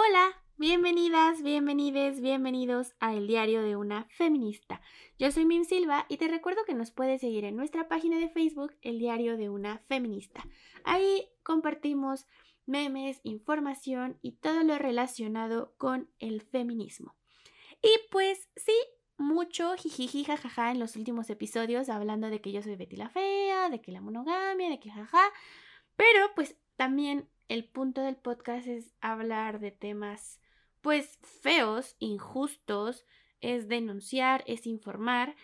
Hola, bienvenidas, bienvenides, bienvenidos a El Diario de una Feminista. Yo soy Mim Silva y te recuerdo que nos puedes seguir en nuestra página de Facebook, El Diario de una Feminista. Ahí compartimos memes, información y todo lo relacionado con el feminismo. Y pues sí, mucho jijiji jajaja en los últimos episodios hablando de que yo soy Betty la Fea, de que la monogamia, de que jaja. Pero pues también el punto del podcast es hablar de temas pues feos, injustos, es denunciar, es informar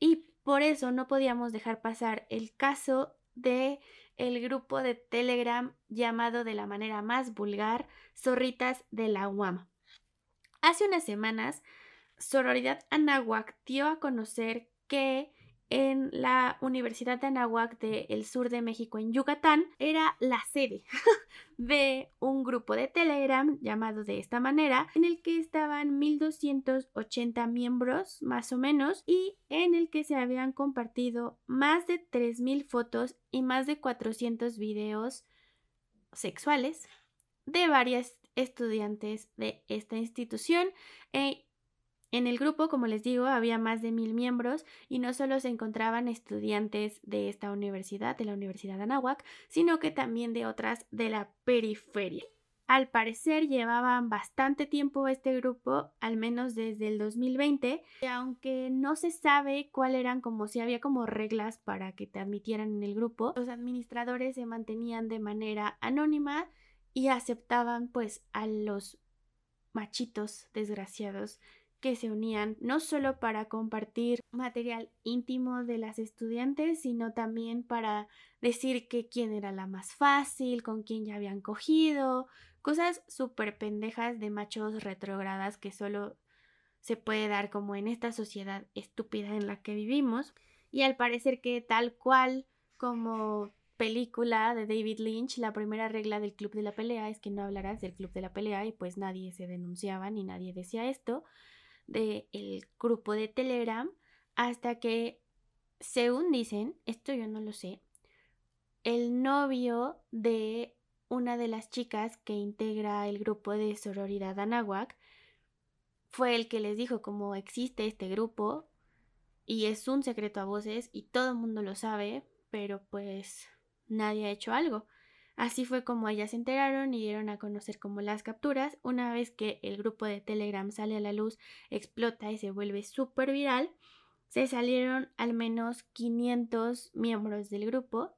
y por eso no podíamos dejar pasar el caso de el grupo de Telegram llamado de la manera más vulgar Zorritas de la UAM. Hace unas semanas, Sororidad Anáhuac dio a conocer que en la Universidad de Anáhuac del sur de México en Yucatán era la sede de un grupo de Telegram llamado de esta manera en el que estaban 1280 miembros más o menos y en el que se habían compartido más de 3000 fotos y más de 400 videos sexuales de varias estudiantes de esta institución e en el grupo, como les digo, había más de mil miembros y no solo se encontraban estudiantes de esta universidad, de la Universidad de Anáhuac, sino que también de otras de la periferia. Al parecer llevaban bastante tiempo este grupo, al menos desde el 2020, y aunque no se sabe cuál eran como si había como reglas para que te admitieran en el grupo, los administradores se mantenían de manera anónima y aceptaban pues a los machitos desgraciados que se unían no solo para compartir material íntimo de las estudiantes, sino también para decir que quién era la más fácil, con quién ya habían cogido, cosas súper pendejas de machos retrógradas que solo se puede dar como en esta sociedad estúpida en la que vivimos. Y al parecer que tal cual como película de David Lynch, la primera regla del Club de la Pelea es que no hablarás del Club de la Pelea y pues nadie se denunciaba ni nadie decía esto del grupo de Telegram hasta que, según dicen, esto yo no lo sé, el novio de una de las chicas que integra el grupo de sororidad Anahuac fue el que les dijo cómo existe este grupo y es un secreto a voces y todo el mundo lo sabe, pero pues nadie ha hecho algo. Así fue como ellas se enteraron y dieron a conocer como las capturas. Una vez que el grupo de Telegram sale a la luz, explota y se vuelve súper viral, se salieron al menos 500 miembros del grupo,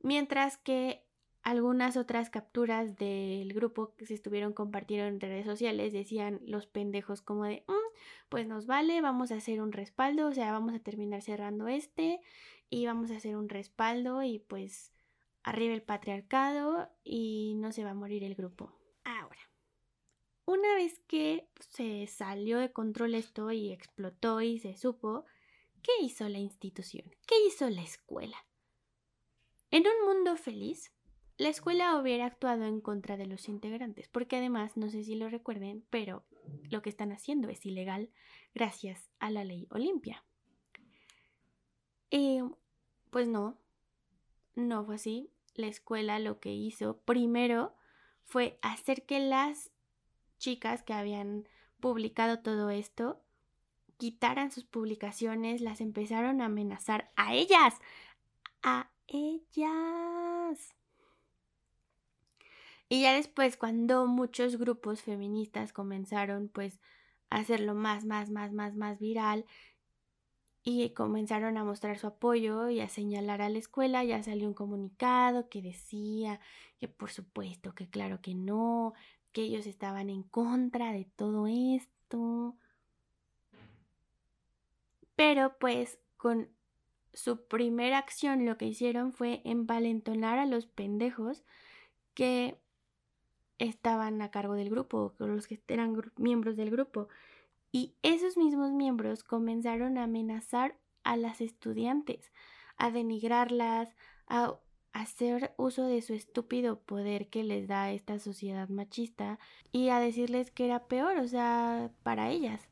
mientras que algunas otras capturas del grupo que se estuvieron compartiendo en redes sociales decían los pendejos como de, mm, pues nos vale, vamos a hacer un respaldo, o sea, vamos a terminar cerrando este y vamos a hacer un respaldo y pues arriba el patriarcado y no se va a morir el grupo. Ahora, una vez que se salió de control esto y explotó y se supo, ¿qué hizo la institución? ¿Qué hizo la escuela? En un mundo feliz, la escuela hubiera actuado en contra de los integrantes, porque además, no sé si lo recuerden, pero lo que están haciendo es ilegal gracias a la ley Olimpia. Eh, pues no, no fue así la escuela lo que hizo primero fue hacer que las chicas que habían publicado todo esto quitaran sus publicaciones, las empezaron a amenazar a ellas, a ellas. Y ya después, cuando muchos grupos feministas comenzaron pues a hacerlo más, más, más, más, más viral, y comenzaron a mostrar su apoyo y a señalar a la escuela. Ya salió un comunicado que decía que por supuesto, que claro que no, que ellos estaban en contra de todo esto. Pero pues con su primera acción lo que hicieron fue envalentonar a los pendejos que estaban a cargo del grupo, los que eran miembros del grupo. Y esos mismos miembros comenzaron a amenazar a las estudiantes, a denigrarlas, a hacer uso de su estúpido poder que les da esta sociedad machista y a decirles que era peor, o sea, para ellas.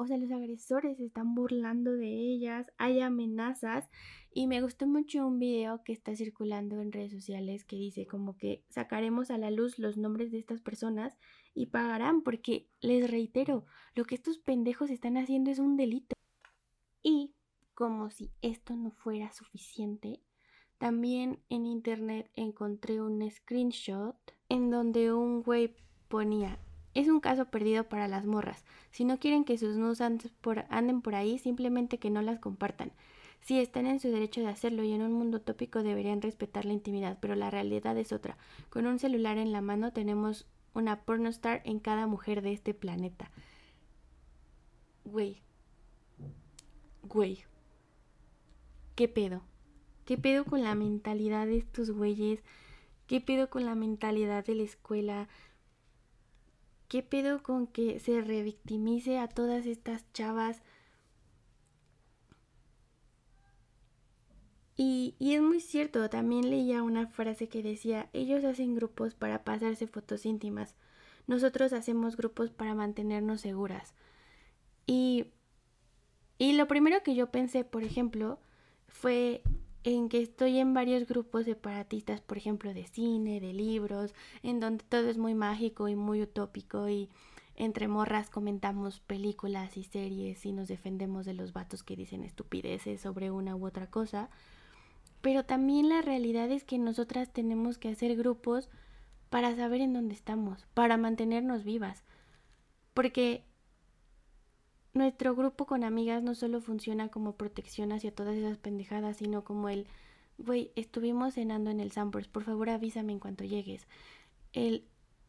O sea, los agresores están burlando de ellas, hay amenazas y me gustó mucho un video que está circulando en redes sociales que dice como que sacaremos a la luz los nombres de estas personas y pagarán porque, les reitero, lo que estos pendejos están haciendo es un delito. Y, como si esto no fuera suficiente, también en internet encontré un screenshot en donde un güey ponía es un caso perdido para las morras. Si no quieren que sus nudes anden por, ahí, simplemente que no las compartan. Sí, están en su derecho de hacerlo y en un mundo tópico deberían respetar la intimidad, pero la realidad es otra. Con un celular en la mano tenemos una pornostar en cada mujer de este planeta. Güey. Güey. ¿Qué pedo? ¿Qué pedo con la mentalidad de estos güeyes? ¿Qué pedo con la mentalidad de la escuela? ¿Qué pedo con que se revictimice a todas estas chavas? Y, es muy cierto, también leía una frase que decía, ellos hacen grupos para pasarse fotos íntimas, nosotros hacemos grupos para mantenernos seguras. Y, y lo primero que yo pensé, por ejemplo, fue en que estoy en varios grupos separatistas, por ejemplo, de cine, de libros, en donde todo es muy mágico y muy utópico y entre morras comentamos películas y series y nos defendemos de los vatos que dicen estupideces sobre una u otra cosa. Pero también la realidad es que nosotras tenemos que hacer grupos para saber en dónde estamos, para mantenernos vivas. Porque nuestro grupo con amigas no solo funciona como protección hacia todas esas pendejadas, sino como el, güey, estuvimos cenando en el Sambors, por favor avísame en cuanto llegues. El,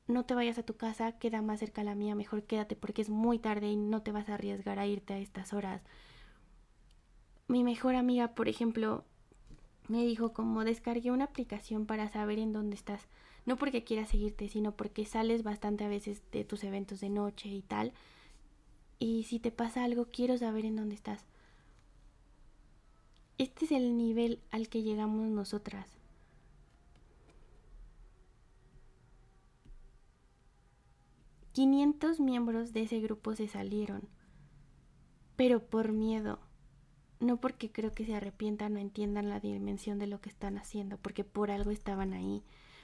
no te vayas a tu casa, queda más cerca a la mía, mejor quédate porque es muy tarde y no te vas a arriesgar a irte a estas horas. Mi mejor amiga, por ejemplo, me dijo como descargué una aplicación para saber en dónde estás. No porque quiera seguirte, sino porque sales bastante a veces de tus eventos de noche y tal. Y si te pasa algo, quiero saber en dónde estás. Este es el nivel al que llegamos nosotras. Quinientos miembros de ese grupo se salieron, pero por miedo no porque creo que se arrepientan o entiendan la dimensión de lo que están haciendo, porque por algo estaban ahí,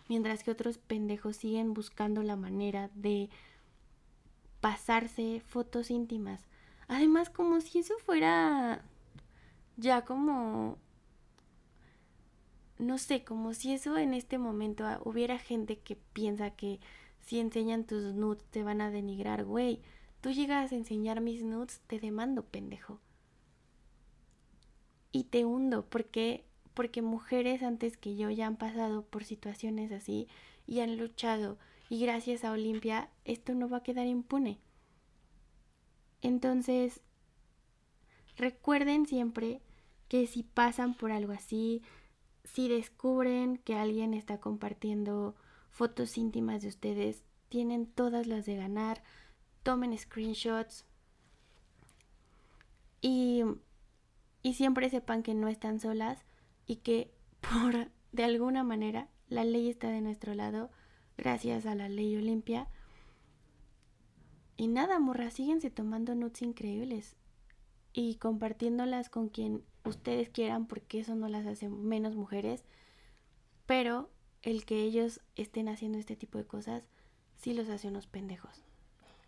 mientras que otros pendejos siguen buscando la manera de pasarse fotos íntimas. Además, como si eso fuera ya como no sé, como si eso en este momento hubiera gente que piensa que si enseñan tus nudes te van a denigrar, güey. Tú llegas a enseñar mis nudes, te demando, pendejo y te hundo porque porque mujeres antes que yo ya han pasado por situaciones así y han luchado y gracias a Olimpia esto no va a quedar impune. Entonces, recuerden siempre que si pasan por algo así, si descubren que alguien está compartiendo fotos íntimas de ustedes, tienen todas las de ganar, tomen screenshots y y siempre sepan que no están solas y que por de alguna manera la ley está de nuestro lado gracias a la ley Olimpia. Y nada, morra, síguense tomando nuts increíbles y compartiéndolas con quien ustedes quieran porque eso no las hace menos mujeres, pero el que ellos estén haciendo este tipo de cosas sí los hace unos pendejos.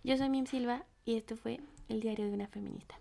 Yo soy Mim Silva y esto fue el diario de una feminista.